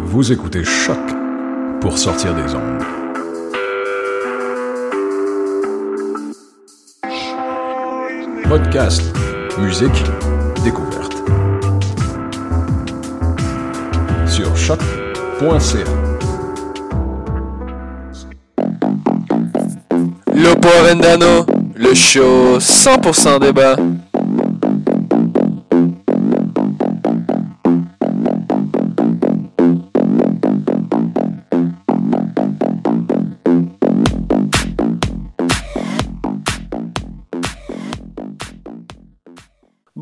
Vous écoutez Choc pour sortir des ondes. Podcast, musique, découverte. Sur choc.ca. Lopo Avendano, le show 100% débat.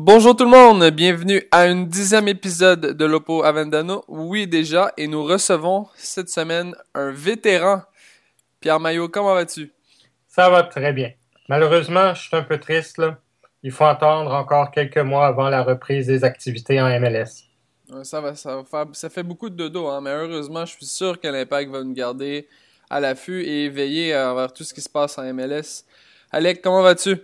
Bonjour tout le monde, bienvenue à un dixième épisode de Lopo Avendano. Oui déjà, et nous recevons cette semaine un vétéran. Pierre Maillot, comment vas-tu? Ça va très bien. Malheureusement, je suis un peu triste. Là. Il faut attendre encore quelques mois avant la reprise des activités en MLS. Ça, va, ça, ça fait beaucoup de dodo, hein, mais heureusement, je suis sûr que l'Impact va nous garder à l'affût et veiller envers tout ce qui se passe en MLS. Alec, comment vas-tu?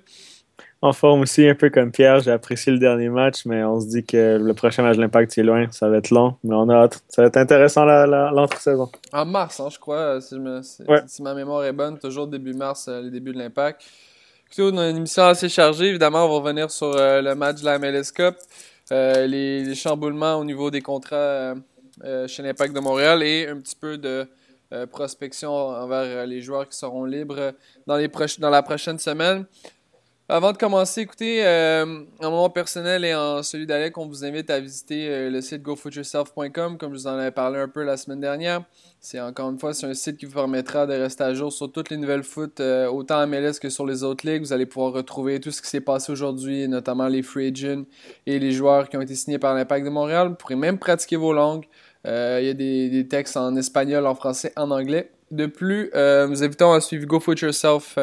En forme aussi, un peu comme Pierre. J'ai apprécié le dernier match, mais on se dit que le prochain match de l'Impact est loin. Ça va être long, mais on a hâte. Ça va être intéressant l'entre-saison. En mars, hein, je crois, si, ma mémoire est bonne, toujours début mars, euh, les débuts de l'Impact. Écoutez, on a une émission assez chargée. Évidemment, on va revenir sur euh, le match de la MLS Cup, euh, les, chamboulements au niveau des contrats chez l'Impact de Montréal et un petit peu de prospection envers les joueurs qui seront libres dans, les dans la prochaine semaine. Avant de commencer, écoutez, euh, en moment personnel et en celui d'Alec, on vous invite à visiter euh, le site gofootyourself.com, comme je vous en avais parlé un peu la semaine dernière. C'est encore une fois, c'est un site qui vous permettra de rester à jour sur toutes les nouvelles foot, euh, autant en MLS que sur les autres ligues. Vous allez pouvoir retrouver tout ce qui s'est passé aujourd'hui, notamment les free agents et les joueurs qui ont été signés par l'Impact de Montréal. Vous pourrez même pratiquer vos langues. Il y a des, textes en espagnol, en français, en anglais. De plus, nous invitons à suivre GoFootYourself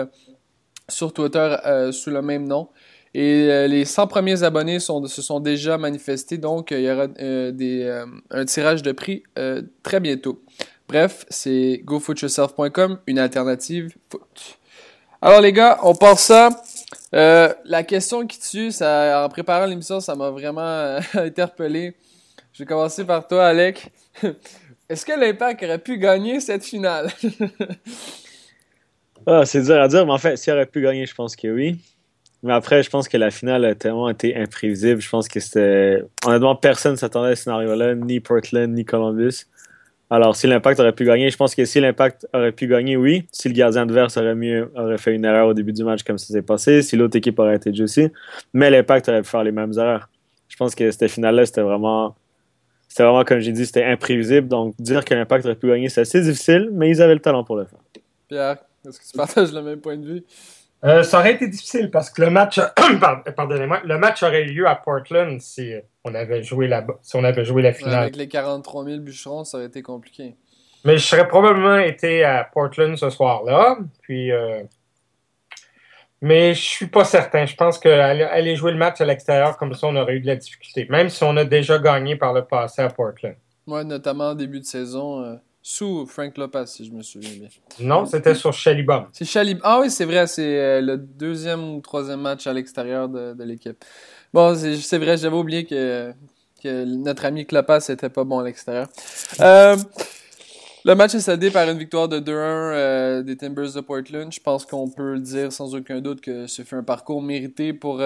sur Twitter euh, sous le même nom. Et euh, les 100 premiers abonnés se sont déjà manifestés, donc il y aura euh, un tirage de prix très bientôt. Bref, c'est gofootyourself.com, une alternative foot. Alors les gars, on part ça. la question qui tue, ça, en préparant l'émission, ça m'a vraiment interpellé. Je vais commencer par toi, Alec. Est-ce que l'Impact aurait pu gagner cette finale? Ah, c'est dur à dire, mais en fait, s'il aurait pu gagner, je pense que oui. Mais après, je pense que la finale a tellement été imprévisible. Je pense que c'était. Honnêtement, personne ne s'attendait à ce scénario-là, ni Portland, ni Columbus. Alors, si l'Impact aurait pu gagner, je pense que si l'Impact aurait pu gagner, oui. Si le gardien adverse aurait mieux, aurait fait une erreur au début du match comme ça s'est passé, si l'autre équipe aurait été juicy, mais l'Impact aurait pu faire les mêmes erreurs. Je pense que cette finale-là, c'était vraiment c'était vraiment, comme j'ai dit, c'était imprévisible. Donc, dire que l'Impact aurait pu gagner, c'est assez difficile, mais ils avaient le talent pour le faire. Pierre, est-ce que tu partages le même point de vue? Euh, ça aurait été difficile parce que le match, pardonnez-moi, le match aurait eu lieu à Portland si on avait joué la, si on avait joué la finale. avec les 43 000 bûcherons, ça aurait été compliqué. Mais je serais probablement été à Portland ce soir-là. Puis, euh, mais je suis pas certain. Je pense qu'aller jouer le match à l'extérieur comme ça, on aurait eu de la difficulté. Même si on a déjà gagné par le passé à Portland. Oui, notamment en début de saison. Euh, sous Frank Lopez, si je me souviens bien. Non, c'était sur Chalibom. C'est Chalibom. Ah oui, c'est vrai, c'est euh, le deuxième ou troisième match à l'extérieur de, l'équipe. Bon, c'est vrai, j'avais oublié que, que, notre ami Klopas n'était pas bon à l'extérieur. Euh, le match est cédé par une victoire de 2-1 euh, des Timbers de Portland. Je pense qu'on peut le dire sans aucun doute que ce fut un parcours mérité pour,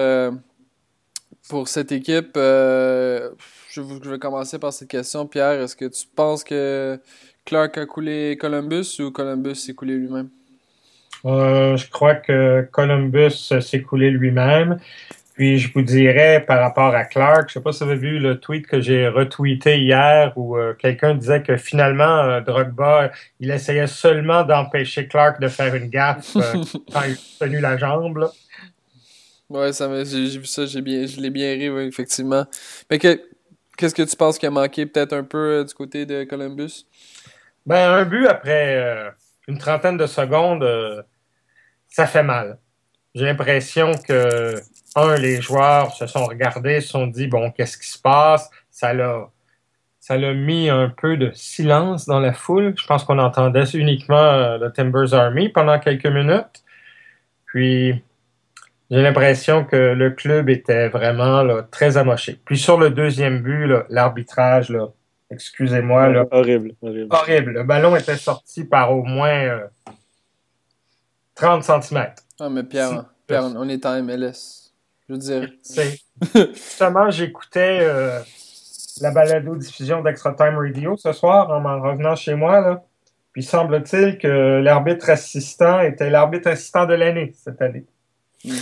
pour cette équipe. je, je vais commencer par cette question. Pierre, est-ce que tu penses que Clark a coulé Columbus ou Columbus s'est coulé lui-même? Euh, je crois que Columbus s'est coulé lui-même. Puis je vous dirais par rapport à Clark, je sais pas si vous avez vu le tweet que j'ai retweeté hier où euh, quelqu'un disait que finalement euh, Drogba, il essayait seulement d'empêcher Clark de faire une gaffe quand il a tenu la jambe. Là. Ouais, ça j'ai vu ça, j'ai bien, je l'ai bien ri, effectivement. Mais qu'est-ce que tu penses qui a manqué peut-être un peu du côté de Columbus? Ben, un but après euh, une trentaine de secondes, euh, ça fait mal. J'ai l'impression que, un, les joueurs se sont regardés, se sont dit, bon, qu'est-ce qui se passe? Ça l'a, ça l'a mis un peu de silence dans la foule. Je pense qu'on entendait uniquement euh, le Timbers Army pendant quelques minutes. Puis, j'ai l'impression que le club était vraiment là, très amoché. Puis sur le deuxième but, l'arbitrage, là, Excusez-moi. Là. Horrible, horrible. Horrible. Le ballon était sorti par au moins 30 cm. Ah, mais Pierre, on est en MLS. Je veux dire. Justement, j'écoutais euh, la balado-diffusion d'Extra Time Radio ce soir en m'en revenant chez moi. Là. Puis semble-t-il que l'arbitre assistant était l'arbitre assistant de l'année cette année. Hmm.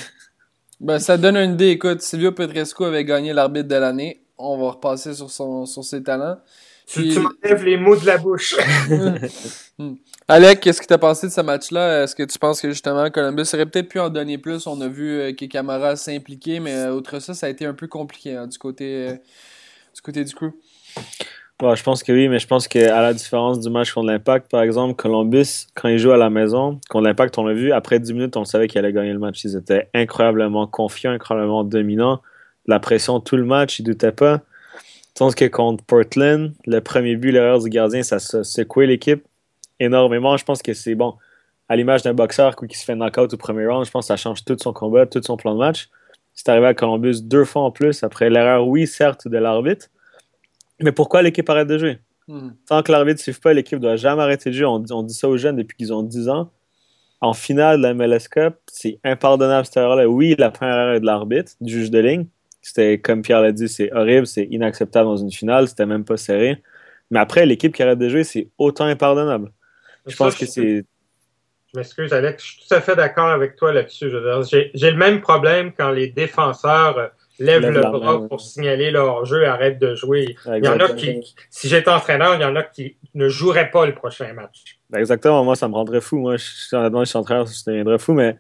Ben, ça donne une idée. Écoute, Silvio Petrescu avait gagné l'arbitre de l'année on va repasser sur, son, sur ses talents. Tu, tu m'enlèves les mots de la bouche. Hmm. Alec, qu'est-ce que tu as pensé de ce match-là? Est-ce que tu penses que justement Columbus aurait peut-être pu en donner plus? On a vu euh, que Camara s'impliquer, mais outre ça, ça a été un peu compliqué hein, du, côté, euh, du côté du crew. je pense que oui, mais je pense qu'à la différence du match contre l'Impact, par exemple, Columbus, quand ils jouent à la maison, contre l'Impact, on l'a vu, après 10 minutes, on savait qu'ils allaient gagner le match. Ils étaient incroyablement confiants, incroyablement dominants la pression tout le match, il doutait pas. Tandis que contre Portland, le premier but, l'erreur du gardien, ça a secoué l'équipe énormément. Je pense que c'est bon. À l'image d'un boxeur qui se fait knock-out au premier round, je pense que ça change tout son combat, tout son plan de match. C'est arrivé à Columbus deux fois en plus après l'erreur, oui, certes, de l'arbitre. Mais pourquoi l'équipe arrête de jouer? Hmm. Tant que l'arbitre ne suive pas, l'équipe ne doit jamais arrêter de jouer. On, on, dit ça aux jeunes depuis qu'ils ont 10 ans. En finale de la MLS Cup, c'est impardonnable cette erreur-là. Oui, la première erreur est de l'arbitre, du juge de ligne. C'était, comme Pierre l'a dit, c'est horrible, c'est inacceptable dans une finale, c'était même pas serré. Mais après, l'équipe qui arrête de jouer, c'est autant impardonnable. Je pense que c'est. Je m'excuse, Alex, je suis tout à fait d'accord avec toi là-dessus. J'ai le même problème quand les défenseurs lèvent le bras pour signaler leur jeu et arrêtent de jouer. Il y en a qui, si j'étais entraîneur, il y en a qui ne joueraient pas le prochain match. Ben, exactement, moi, ça me rendrait fou. Moi, je, je suis entraîneur, ça me deviendrait fou, mais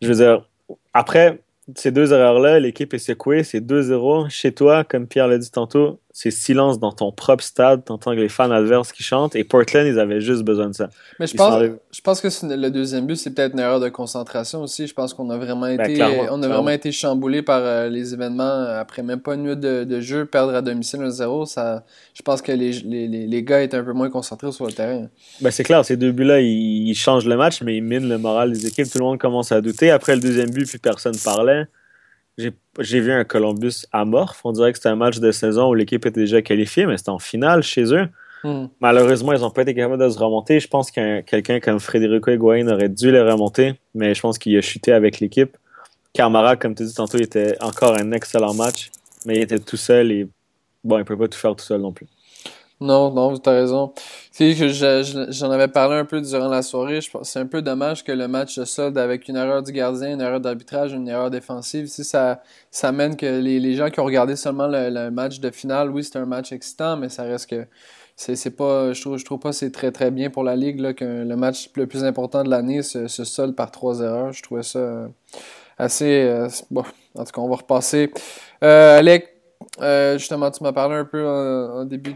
je veux dire, après, ces deux erreurs-là, l'équipe est secouée, c'est 2-0. Chez toi, comme Pierre l'a dit tantôt, c'est silence dans ton propre stade, t'entends les fans adverses qui chantent, et Portland, ils avaient juste besoin de ça. Mais je, pense, je pense que le deuxième but, c'est peut-être une erreur de concentration aussi. Je pense qu'on a vraiment ben, été, on a vraiment été chamboulé par euh, les événements après même pas une minute de, jeu, perdre à domicile 1-0. Ça, je pense que les, les, les, gars étaient un peu moins concentrés sur le terrain. Ben, c'est clair, ces deux buts-là, ils, ils changent le match, mais ils minent le moral des équipes. Tout le monde commence à douter. Après le deuxième but, plus personne parlait j'ai vu un Columbus amorphe. On dirait que c'était un match de saison où l'équipe était déjà qualifiée, mais c'était en finale chez eux. Hmm. Malheureusement, ils n'ont pas été capables de se remonter. Je pense qu'un quelqu'un comme Federico Higuain aurait dû les remonter, mais je pense qu'il a chuté avec l'équipe. Carmara, comme tu dis tantôt, il était encore un excellent match, mais il était tout seul et bon, il ne peut pas tout faire tout seul non plus. Non, non, tu as raison. Tu sais, j'en avais parlé un peu durant la soirée. Je c'est un peu dommage que le match se solde avec une erreur du gardien, une erreur d'arbitrage, une erreur défensive. Si ça, ça mène que les, les gens qui ont regardé seulement le, match de finale, oui, c'est un match excitant, mais ça reste que c'est pas je trouve je trouve pas c'est très très bien pour la ligue là que le match le plus important de l'année se, se solde par trois erreurs je trouvais ça euh, assez euh, bon en tout cas on va repasser euh, Alec euh, justement, tu m'as parlé un peu en, début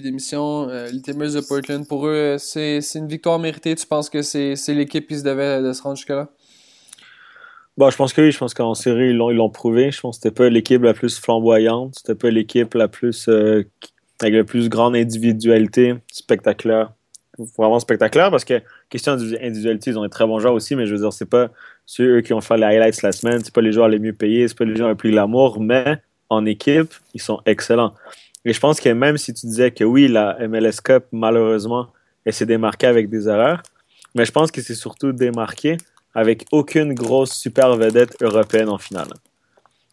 d'émission. Euh, les de Portland, pour eux, c'est une victoire méritée. Tu penses que c'est l'équipe qui se devait de se rendre jusque-là? Bon, je pense que oui. Je pense qu'en série, ils l'ont prouvé. Je pense que c'était pas l'équipe la plus flamboyante. C'était pas l'équipe la plus euh, avec la plus grande individualité spectaculaire. Vraiment spectaculaire parce que, question d'individualité, ils ont des très bons joueurs aussi, mais je veux dire, c'est pas ceux eux qui ont fait les highlights la semaine, c'est pas les joueurs les mieux payés, c'est pas les joueurs les plus glamour, mais en équipe, ils sont excellents. Et je pense que même si tu disais que oui, la MLS Cup, malheureusement, elle s'est démarquée avec des erreurs, mais je pense que c'est surtout démarqué avec aucune grosse super vedette européenne en finale.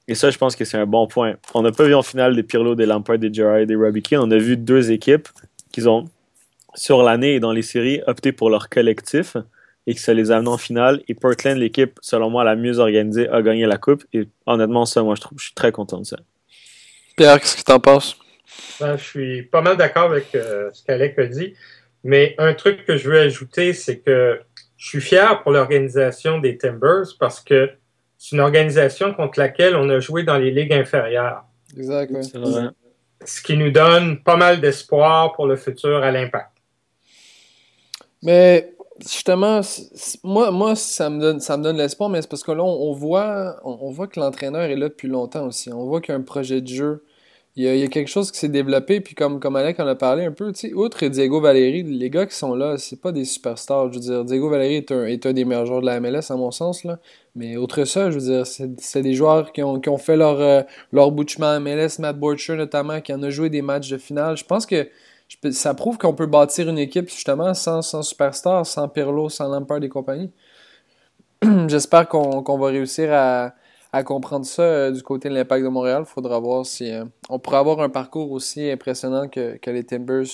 Et ça, je pense que c'est un bon point. On n'a pas vu en finale des Pirlo, des Lampard, des Gerrard des Robbie On a vu deux équipes qui ont, sur l'année et dans les séries, opté pour leur collectif et que ça les amène en finale. Et Portland, l'équipe, selon moi, la mieux organisée, a gagné la coupe. Et honnêtement, ça, moi, je trouve, je suis très content de ça. Pierre, qu'est-ce que tu en penses? Ben, je suis pas mal d'accord avec euh, ce qu'Alec a dit. Mais un truc que je veux ajouter, c'est que je suis fier pour l'organisation des Timbers parce que c'est une organisation contre laquelle on a joué dans les ligues inférieures. Exact, Ce qui nous donne pas mal d'espoir pour le futur à l'impact. Mais justement, moi, moi ça me donne, ça me donne l'espoir, mais c'est parce que là, on, voit, on, voit que l'entraîneur est là depuis longtemps aussi. On voit qu'il y a un projet de jeu. Il y a, quelque chose qui s'est développé, puis comme, comme Alec en a parlé un peu, tu sais, outre Diego Valéry, les gars qui sont là, c'est pas des superstars. Je veux dire, Diego Valéry est un, est un des meilleurs joueurs de la MLS, à mon sens, là. Mais outre ça, je veux dire, c'est des joueurs qui ont, qui ont fait leur, euh, leur bout à MLS, Matt Borcher notamment, qui en a joué des matchs de finale. Je pense que ça prouve qu'on peut bâtir une équipe justement sans, sans superstar, sans Pirlo, sans Lampard et compagnie. J'espère qu'on va réussir à, comprendre ça euh, du côté de l'impact de Montréal. Il faudra voir si euh, on pourrait avoir un parcours aussi impressionnant que, les Timbers.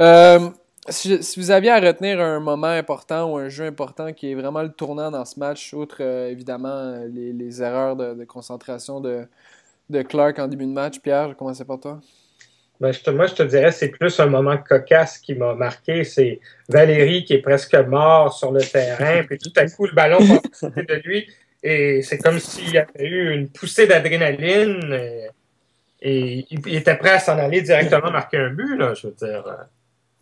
Euh, si, vous aviez à retenir un moment important ou un jeu important qui est vraiment le tournant dans ce match, outre évidemment les, erreurs de, concentration de, de Clark en début de match, Pierre, je vais par toi. Ben, moi, je te dirais, c'est plus un moment cocasse qui m'a marqué. C'est Valérie qui est presque mort sur le terrain, puis tout à coup, le ballon passe de lui. Et c'est comme s'il y avait eu une poussée d'adrénaline. Et, il, était prêt à s'en aller directement marquer un but, là, je veux dire.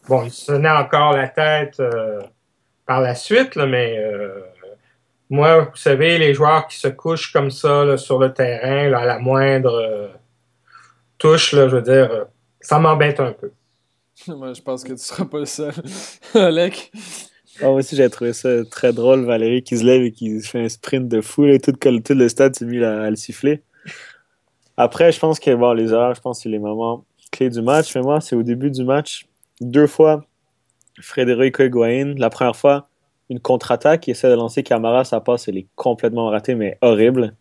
Bon, il se tenait encore la tête euh, par la suite, là, mais euh, moi, vous savez, les joueurs qui se couchent comme ça sur le terrain, à la moindre euh, touche, là, je veux dire ça m'embête un peu. Moi, je pense que tu seras pas le seul. Alec? Ah, moi aussi, j'ai trouvé ça très drôle, Valérie, qui se lève et qui fait un sprint de fou. Et tout, tout le stade s'est mis à, le siffler. Après, je pense que bon, les erreurs, je pense que c'est les moments clés du match. Mais moi, c'est au début du match, deux fois, Frédéric Higuain. La première fois, une contre-attaque, il essaie de lancer Camara, sa passe, elle est complètement ratée, mais horrible.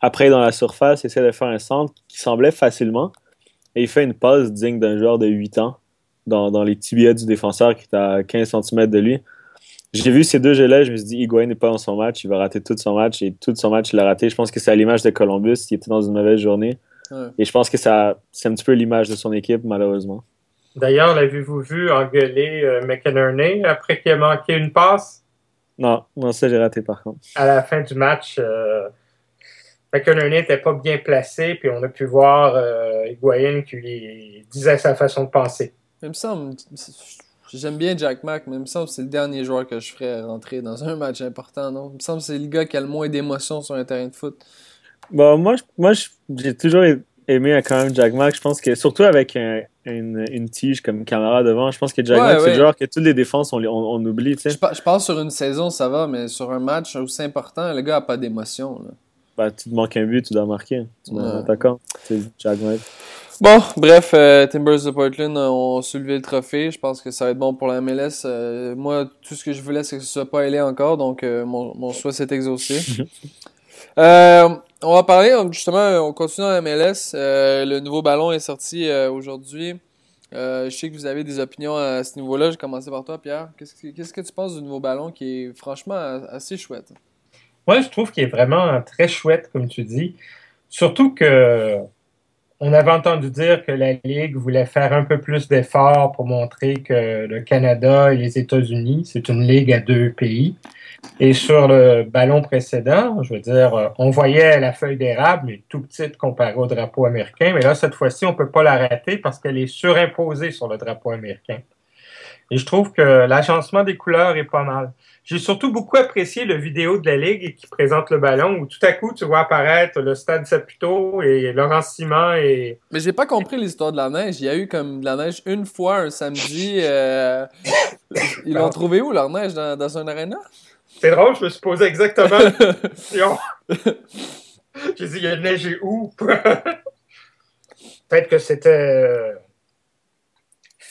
Après, dans la surface, il essaie de faire un centre qui semblait facilement. Et il fait une passe digne d'un joueur de 8 ans dans, dans, les tibias du défenseur qui est à 15 cm de lui. J'ai vu ces deux jeux-là, je me suis dit, Higuain n'est pas dans son match, il va rater tout son match et tout son match, il l'a raté. Je pense que c'est à l'image de Columbus, il était dans une mauvaise journée. Et je pense que ça, c'est un petit peu l'image de son équipe, malheureusement. D'ailleurs, l'avez-vous vu engueuler euh, McInerney après qu'il ait manqué une passe? Non, non, ça j'ai raté par contre. À la fin du match, euh, McInerney n'était pas bien placé, puis on a pu voir euh, qui lui disait sa façon de penser. Il me semble, j'aime bien Jack Mack, mais il me semble que c'est le dernier joueur que je ferais rentrer dans un match important, non? Il me semble que c'est le gars qui a le moins d'émotions sur un terrain de foot. Bon, moi, moi j'ai toujours aimé quand même Jack Mack. Je pense que, surtout avec une, tige comme caméra devant, je pense que Jack Mack, c'est le joueur que toutes les défenses, on, on, oublie. Je, je pense sur une saison, ça va, mais sur un match aussi important, le gars n'a pas d'émotion. Bah, tu te manques un but, tu dois marquer. Tu ouais. attaquant. C'est Jack Bon, bref, euh, Timbers de Portland ont soulevé le trophée. Je pense que ça va être bon pour la MLS. Euh, moi, tout ce que je voulais, c'est que ce soit pas ailé encore, donc euh, mon, mon souhait s'est exaucé. on va parler, justement, on continue dans la MLS. le nouveau ballon est sorti aujourd'hui. Je sais que vous avez des opinions à ce niveau-là. Je vais commencer par toi, Pierre. Qu'est-ce que, tu penses du nouveau ballon qui est franchement assez chouette? Moi, je trouve qu'il est vraiment très chouette, comme tu dis. Surtout que on avait entendu dire que la Ligue voulait faire un peu plus d'efforts pour montrer que le Canada et les États-Unis, c'est une ligue à deux pays. Et sur le ballon précédent, je veux dire, on voyait la feuille d'érable, mais tout petite comparée au drapeau américain. Mais là, cette fois-ci, on ne peut pas la rater parce qu'elle est surimposée sur le drapeau américain. Et je trouve que l'agencement des couleurs est pas mal. J'ai surtout beaucoup apprécié le vidéo de la Ligue qui présente le ballon où tout à coup tu vois apparaître le stade Saputo et Laurent Simon et. Mais j'ai pas compris l'histoire de la neige. Il y a eu comme de la neige une fois un samedi. Euh, ils l'ont trouvé où leur neige dans, dans un arena? C'est drôle, je me suis posé exactement la question. J'ai dit, il y a neigé où? Peut-être que c'était euh,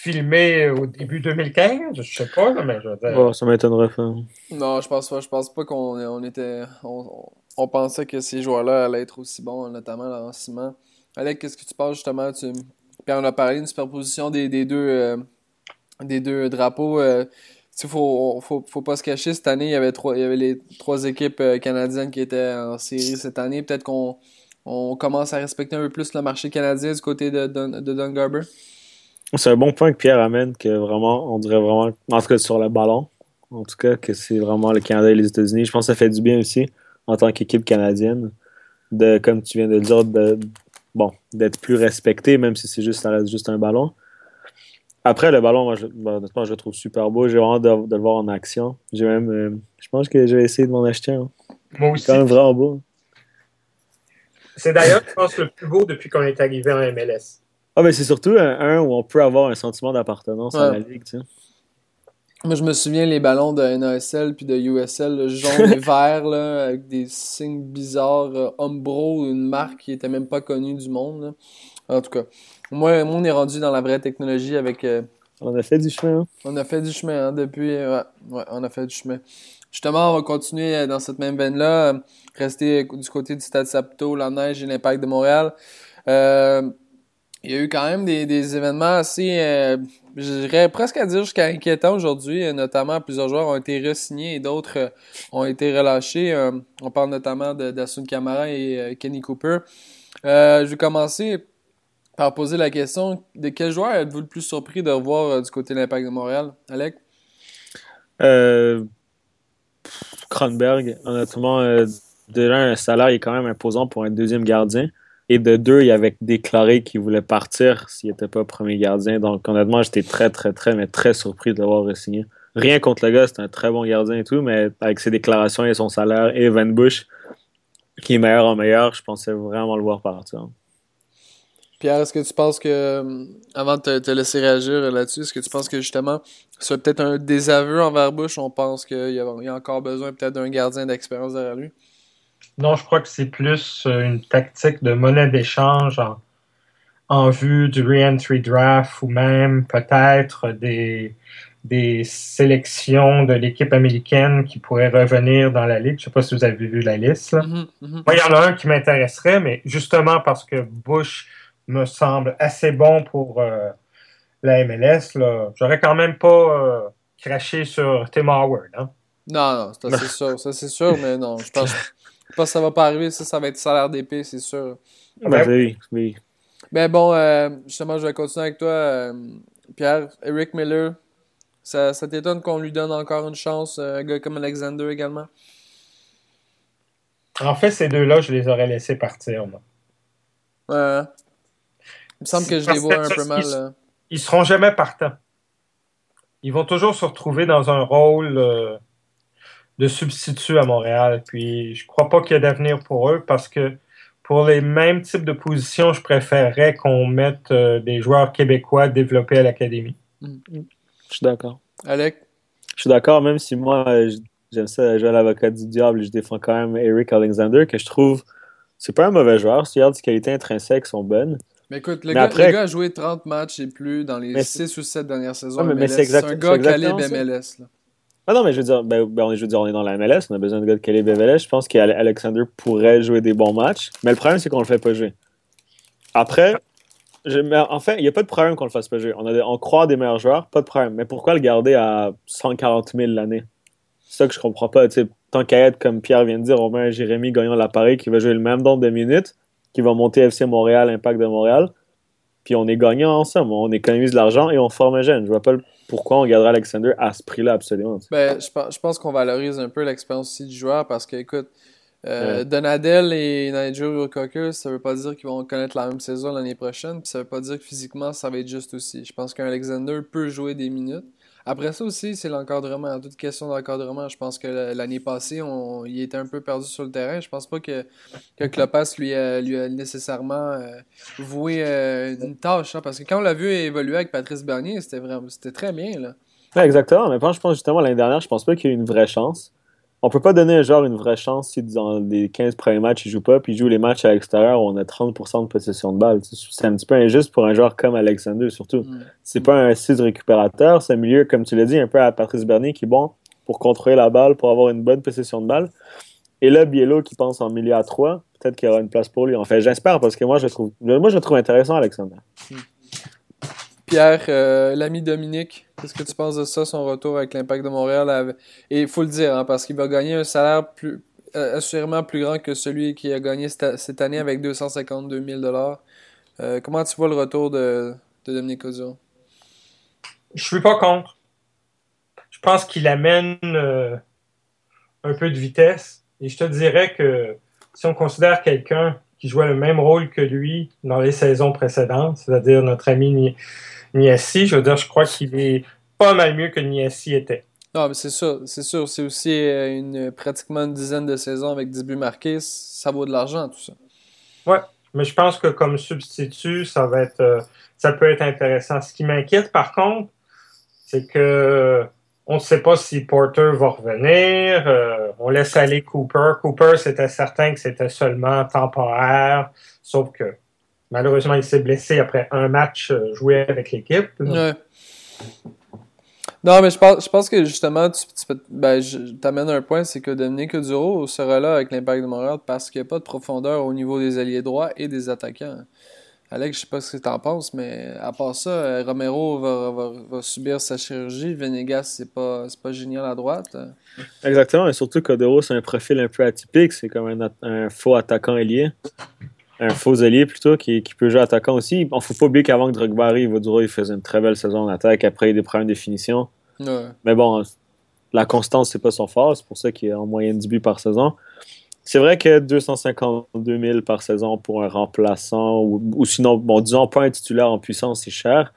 filmé au début 2015, je sais pas, mais je veux dire... ça m'étonnerait Non, je pense pas. Je pense pas qu'on on était. On, pensait que ces joueurs-là allaient être aussi bons, notamment dans ciment. Alec, qu'est-ce que tu penses justement? Tu... Puis on a parlé d'une superposition des, des deux, euh, des deux drapeaux. Euh, il faut, faut, faut, pas se cacher, cette année, il y avait, trois, il y avait les trois équipes euh, canadiennes qui étaient en série cette année. Peut-être qu'on on commence à respecter un peu plus le marché canadien du côté de, de, de Don Garber. C'est un bon point que Pierre amène, que vraiment, on dirait vraiment, en tout cas sur le ballon, en tout cas, que c'est vraiment le Canada et les États-Unis. Je pense que ça fait du bien aussi, en tant qu'équipe canadienne, de, comme tu viens de le dire, de, bon, d'être plus respecté, même si c'est juste, ça reste juste un ballon. Après, le ballon, moi, je, je le trouve super beau. J'ai vraiment de, de, le voir en action. J'ai même, euh, je pense que je vais essayer de m'en acheter un. Moi aussi. C'est quand même vraiment beau. C'est d'ailleurs, je pense, le plus beau depuis qu'on est arrivé en MLS. Ah, mais c'est surtout un, où on peut avoir un sentiment d'appartenance à la ligue, tu sais. Moi, je me souviens les ballons de NASL puis de USL, le jaune et vert, là, avec des signes bizarres. Euh, Umbro, une marque qui était même pas connue du monde. En tout cas, moi, on est rendu dans la vraie technologie avec. Euh, on a fait du chemin. Hein? On a fait du chemin hein, depuis. Ouais, ouais, on a fait du chemin. Justement, on va continuer euh, dans cette même veine-là. Rester du côté du Stade Saputo, la neige et l'impact de Montréal. Euh, il y a eu quand même des, des événements assez, euh, je dirais presque à dire jusqu'à inquiétants aujourd'hui. Euh, notamment, plusieurs joueurs ont été re-signés et d'autres euh, ont été relâchés. on parle notamment d'Asun Kamara et Kenny Cooper. je vais commencer par poser la question de quel joueur êtes-vous le plus surpris de revoir du côté de l'Impact de Montréal, Alec? Euh, Kronberg, honnêtement, déjà un salaire est quand même imposant pour un deuxième gardien. Et de deux, il avait déclaré qu'il voulait partir s'il n'était pas premier gardien. Donc, honnêtement, j'étais très, très, très, mais très surpris de l'avoir signé. Rien contre le gars, c'est un très bon gardien et tout, mais avec ses déclarations et son salaire, et Van Bush, qui est meilleur en meilleur, je pensais vraiment le voir partir. Pierre, est-ce que tu penses que, avant de te, laisser réagir là-dessus, est-ce que tu penses que justement, c'est peut-être un désaveu envers Bush? On pense qu'il y, a encore besoin peut-être d'un gardien d'expérience derrière lui? Non, je crois que c'est plus euh, une tactique de monnaie d'échange en, vue du re-entry draft ou même peut-être des, des sélections de l'équipe américaine qui pourraient revenir dans la ligue. Je ne sais pas si vous avez vu la liste. Mm-hmm, mm-hmm. Moi, il y en a un qui m'intéresserait, mais justement parce que Bush me semble assez bon pour euh, la MLS, j'aurais quand même pas euh, craché sur Tim Howard. Hein? Non, non, c'est sûr, ça c'est sûr, mais non, je pense, pense que ça va pas arriver. Ça, ça va être salaire d'épée, c'est sûr. Ben, oui, oui. Ben bon, euh, justement, je vais continuer avec toi, euh, Pierre. Eric Miller, ça, ça t'étonne qu'on lui donne encore une chance, euh, un gars comme Alexander également? En fait, ces deux-là, je les aurais laissés partir, moi. Ouais. Il me semble que je les vois un peu mal. Ils, ils seront jamais partants. Ils vont toujours se retrouver dans un rôle de substitut à Montréal. Puis je crois pas qu'il y ait d'avenir pour eux parce que pour les mêmes types de positions, je préférerais qu'on mette euh, des joueurs québécois développés à l'académie. Mm. Je suis d'accord. Alec? Je suis d'accord, même si moi, j'aime ça jouer à l'avocat du diable et je défends quand même Eric Alexander, que je trouve, c'est pas un mauvais joueur. Si ses qualités intrinsèques sont bonnes. Mais écoute, le, gars, a joué 30 matchs et plus dans les 6 ou 7 dernières saisons. mais, c'est un gars calibre MLS. Là. Ah non, mais je veux dire, ben, ben, on, est, je veux dire, on est dans la MLS, on a besoin de gars de MLS. Je pense qu'Alexander pourrait jouer des bons matchs, mais le problème, c'est qu'on le fait pas jouer. Après, en fait, il n'y a pas de problème qu'on le fasse pas jouer. On, a on croit des meilleurs joueurs, pas de problème. Mais pourquoi le garder à 140 000 l'année? C'est ça que je comprends pas. tant qu'à être, comme Pierre vient de dire, on met Jérémy gagnant l'appareil qui va jouer le même nombre de minutes, qui va monter FC Montréal, Impact de Montréal. Puis on est gagnant ensemble. On économise de l'argent et on forme un jeune. Je vois pas pourquoi on garderait Alexander à ce prix-là, absolument. Ben, je, pense qu'on valorise un peu l'expérience aussi du joueur parce que, écoute, euh, Donadel et Nigel Cocker, ça veut pas dire qu'ils vont connaître la même saison l'année prochaine, puis ça veut pas dire que physiquement ça va être juste aussi. Je pense qu'un Alexander peut jouer des minutes. Après ça aussi, c'est l'encadrement. Toute question d'encadrement. Je pense que l'année passée, on, il était un peu perdu sur le terrain. Je pense pas que, que Klopas lui a, lui a nécessairement euh, voué euh, une tâche. Hein, parce que quand on l'a vu évoluer avec Patrice Bernier, c'était vraiment c'était très bien. Là. exactement. Mais je pense justement l'année dernière, je pense pas qu'il y ait eu une vraie chance on peut pas donner un joueur une vraie chance si dans les 15 premiers matchs il joue pas, puis il joue les matchs à l'extérieur où on a 30% de possession de balle. C'est un petit peu injuste pour un joueur comme Alexander, surtout. C'est pas un 6 récupérateur, c'est un milieu, comme tu l'as dit, un peu à Patrice Bernier qui est bon pour contrôler la balle, pour avoir une bonne possession de balle. Et là, Biello qui pense en milieu à 3, peut-être qu'il y aura une place pour lui. En fait, j'espère parce que moi je trouve moi je trouve intéressant Alexander. Mm. Pierre, euh, l'ami Dominique, qu'est-ce que tu penses de ça, son retour avec l'Impact de Montréal? Et il faut le dire, hein, parce qu'il va gagner un salaire euh, assurément plus grand que celui qu'il a gagné cette, année avec 252 000 euh, Comment tu vois le retour de, Dominique Ozio? Je suis pas contre. Je pense qu'il amène un peu de vitesse. Et je te dirais que si on considère quelqu'un qui jouait le même rôle que lui dans les saisons précédentes, c'est-à-dire notre ami Niassi. Je veux dire, je crois qu'il est pas mal mieux que Niassi était. Non, mais c'est sûr, c'est sûr. C'est aussi euh, une, pratiquement une dizaine de saisons avec 10 buts marqués. Ça vaut de l'argent, tout ça. Ouais, mais je pense que comme substitut, ça va être, euh, ça peut être intéressant. Ce qui m'inquiète, par contre, c'est que on ne sait pas si Porter va revenir. Euh, on laisse aller Cooper. Cooper, c'était certain que c'était seulement temporaire, sauf que Malheureusement, il s'est blessé après un match euh, joué avec l'équipe. Ouais. Non, mais je pense, je pense que justement, tu, tu ben, t'amènes un point, c'est que Dominique Duro sera là avec l'impact de Montréal parce qu'il n'y a pas de profondeur au niveau des alliés droits et des attaquants. Alex, je sais pas ce que tu en penses, mais à part ça, euh, Romero va, va, subir sa chirurgie. Venegas, c'est pas, pas génial à droite. Exactement, et surtout Codero, c'est un profil un peu atypique. C'est comme un, un faux attaquant ailier un faux allié plutôt qui, peut jouer attaquant aussi. Il ne faut pas oublier qu'avant que Drogba arrive, il faisait une très belle saison en attaque. Après, il y a des problèmes de. Mais bon, la constance, c'est pas son fort. C'est pour ça qu'il est en moyenne 10 buts par saison. C'est vrai que 252 000 par saison pour un remplaçant ou, sinon, bon, disons pas un titulaire en puissance, c'est cher.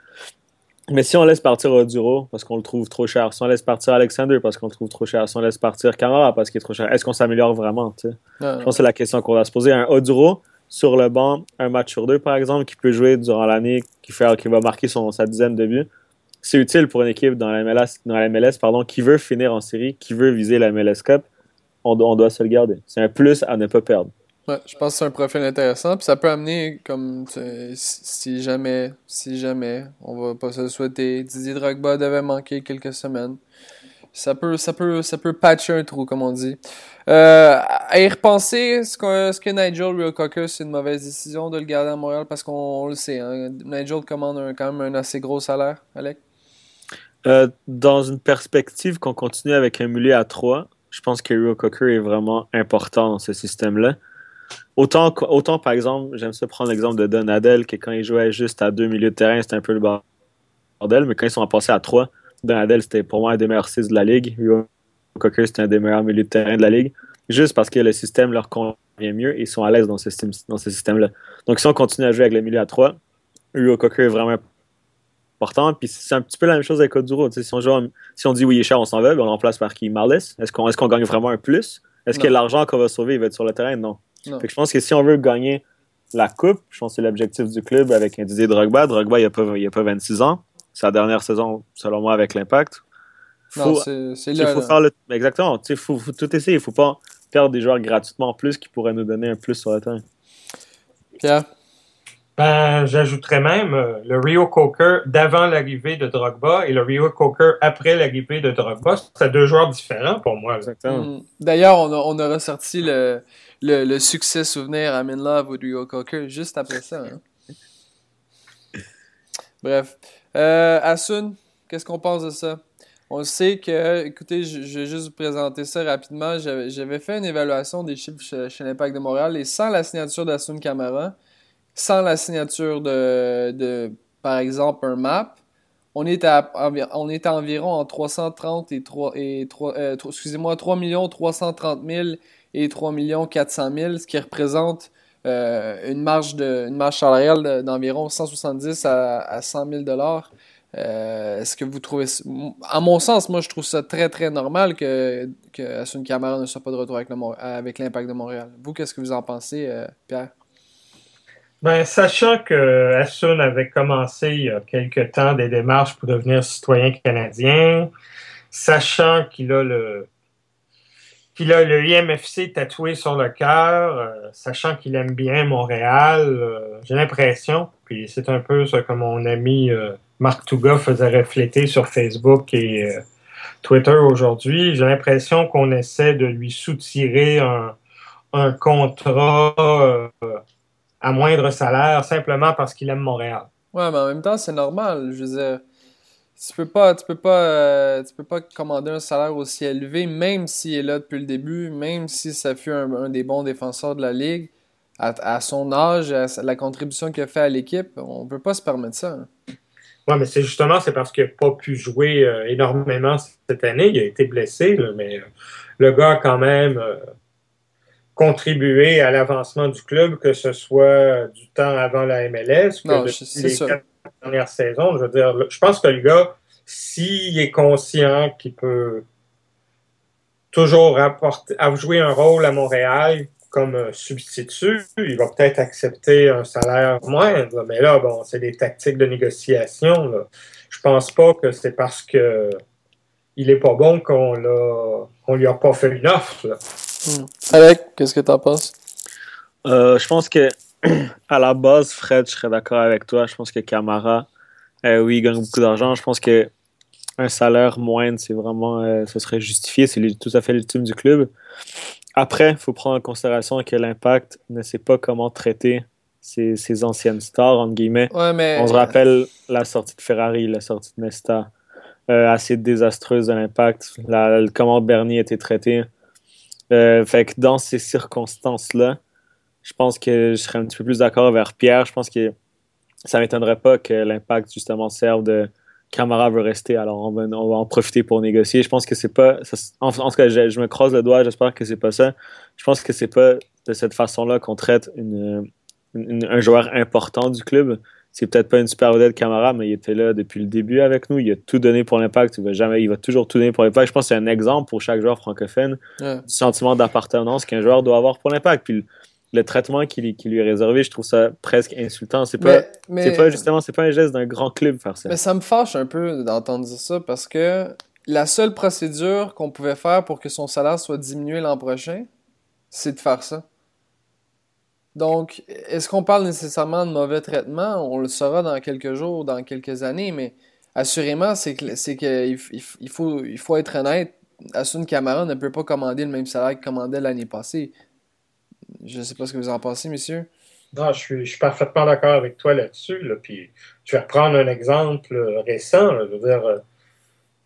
Mais si on laisse partir Oduro parce qu'on le trouve trop cher, si on laisse partir Alexander parce qu'on le trouve trop cher, si on laisse partir Camara parce qu'il est trop cher, est-ce qu'on s'améliore vraiment? Je pense que c'est la question qu'on va se poser. Un Oduro, sur le banc un match sur deux, par exemple, qui peut jouer durant l'année, qui, qui va marquer son, sa dizaine de buts, c'est utile pour une équipe dans la MLS, dans la MLS pardon, qui veut finir en série, qui veut viser la MLS Cup. On, on doit se le garder. C'est un plus à ne pas perdre. Ouais, je pense que c'est un profil intéressant. Puis ça peut amener, comme si jamais, si jamais, on va pas se le souhaiter, Didier Drogba devait manquer quelques semaines. Ça peut, ça peut, ça peut patcher un trou, comme on dit. Euh, à y repenser, est-ce que, Nigel Real c'est une mauvaise décision de le garder à Montréal parce qu'on le sait, hein, Nigel commande quand même un assez gros salaire, Alec? Euh, dans une perspective qu'on continue avec un milieu à 3, je pense que Real Cocker est vraiment important dans ce système-là. Autant, autant, par exemple, j'aime ça prendre l'exemple de Donadel, que quand il jouait juste à deux milieux de terrain, c'était un peu le bordel, mais quand ils sont passés à 3, Donadel, c'était pour moi un des meilleurs 6 de la ligue. Cocker, c'est un des meilleurs milieux de terrain de la ligue, juste parce que le système leur convient mieux et ils sont à l'aise dans ce, dans ce système-là. Donc, si on continue à jouer avec le milieu à 3, Hugo Cocker est vraiment important. Puis c'est un petit peu la même chose avec Oduro. Si on, si on dit oui, il est cher, on s'en va, on le remplace par qui Marles. Est-ce qu'on est qu'on gagne vraiment un plus? Est-ce que l'argent qu'on va sauver il va être sur le terrain? Non. je pense que si on veut gagner la coupe, je pense que c'est l'objectif du club avec un Didier Drogba. Drogba, il n'a pas, a pas 26 ans. Sa dernière saison, selon moi, avec l'Impact c'est là, faut le, exactement. Il faut, tout essayer. Il ne faut pas perdre des joueurs gratuitement en plus qui pourraient nous donner un plus sur le terrain. Pierre? Ben, j'ajouterais même euh, le Rio Coker d'avant l'arrivée de Drogba et le Rio Coker après l'arrivée de Drogba. C'est deux joueurs différents pour moi. Mm. D'ailleurs, on a, on a ressorti le, le, succès souvenir à Love ou Rio Coker juste après ça. Hein. Bref. Euh, Asun, qu'est-ce qu'on pense de ça? On sait que, écoutez, je, vais juste vous présenter ça rapidement. J'avais fait une évaluation des chiffres chez, l'Impact de Montréal et sans la signature d'Asun Camara, sans la signature de, par exemple, un map, on est à, est environ en 330 et 3, et 3 euh, excusez-moi, 3 330 000 et 3 400 000, ce qui représente euh, une marge de une marge salariale d'environ 170 à, à 100 000 dollars. Euh, est-ce que vous trouvez à mon sens, moi je trouve ça très très normal que que Asun Camara ne soit pas de retour avec, l'Impact de Montréal. Vous, qu'est-ce que vous en pensez, Pierre? Ben, sachant que Asun avait commencé il y a quelque temps des démarches pour devenir citoyen canadien, sachant qu'il a le qu'il a le IMFC tatoué sur le cœur, euh, sachant qu'il aime bien Montréal, euh, j'ai l'impression, puis c'est un peu ce que mon ami euh, Marc Touga faisait refléter sur Facebook et Twitter aujourd'hui, j'ai l'impression qu'on essaie de lui soutirer un, un contrat à moindre salaire simplement parce qu'il aime Montréal. Ouais, mais en même temps, c'est normal. Je veux dire, tu peux pas, tu peux pas, euh, tu peux pas commander un salaire aussi élevé, même s'il est là depuis le début, même si ça fut un, des bons défenseurs de la ligue. À, son âge, à la contribution qu'il a fait à l'équipe, on peut pas se permettre ça. Hein. Ouais, mais c'est justement c'est parce qu'il n'a pas pu jouer euh, énormément cette année. Il a été blessé, mais euh, le gars a quand même contribuer à l'avancement du club, que ce soit du temps avant la MLS, que non, depuis les quatre dernières saisons. Je veux dire, je pense que le gars, s'il est conscient qu'il peut toujours apporter, jouer un rôle à Montréal comme substitut, il va peut-être accepter un salaire moindre. Mais là, bon, c'est des tactiques de négociation. Là. Je pense pas que c'est parce que il est pas bon qu'on l'a, qu'on lui a pas fait une offre. Là. Hmm. Alec, qu'est-ce que tu en penses? Euh, je pense que à la base, Fred, je serais d'accord avec toi. Je pense que Camara, euh, oui, il gagne beaucoup d'argent. Je pense que un salaire moindre, c'est vraiment, euh, ce serait justifié. C'est tout à fait l'ultime du club. Après, il faut prendre en considération que l'impact ne sait pas comment traiter ses, anciennes stars, entre guillemets. On se rappelle la sortie de Ferrari, la sortie de Nesta, assez désastreuse de l'impact. Comment Bernie a été traité. Euh, fait que dans ces circonstances-là, je pense que je serais un petit peu plus d'accord vers Pierre. Je pense que ça m'étonnerait pas que l'impact justement serve de Camara veut rester, alors on va, on va en profiter pour négocier. Je pense que c'est pas. en, tout cas, je, me croise le doigt, j'espère que c'est pas ça. Je pense que c'est pas de cette façon-là qu'on traite un joueur important du club c'est peut-être pas une super vedette Camara, mais il était là depuis le début avec nous. Il a tout donné pour l'impact. Il va jamais, il va toujours tout donner pour l'impact. Je pense que c'est un exemple pour chaque joueur francophone du sentiment d'appartenance qu'un joueur doit avoir pour l'impact. Puis le, traitement qui, lui est réservé, je trouve ça presque insultant. C'est pas, pas justement, c'est pas un geste d'un grand club faire ça. Mais ça me fâche un peu d'entendre dire ça parce que la seule procédure qu'on pouvait faire pour que son salaire soit diminué l'an prochain, c'est de faire ça. Donc, est-ce qu'on parle nécessairement de mauvais traitement? On le saura dans quelques jours, dans quelques années, mais assurément, c'est qu'il il, faut, il faut être honnête. Asun Camara ne peut pas commander le même salaire qu'il commandait l'année passée. Je ne sais pas ce que vous en pensez, messieurs. Non, je suis, je suis parfaitement d'accord avec toi là-dessus. Puis, je vais prendre un exemple récent. je veux dire, euh,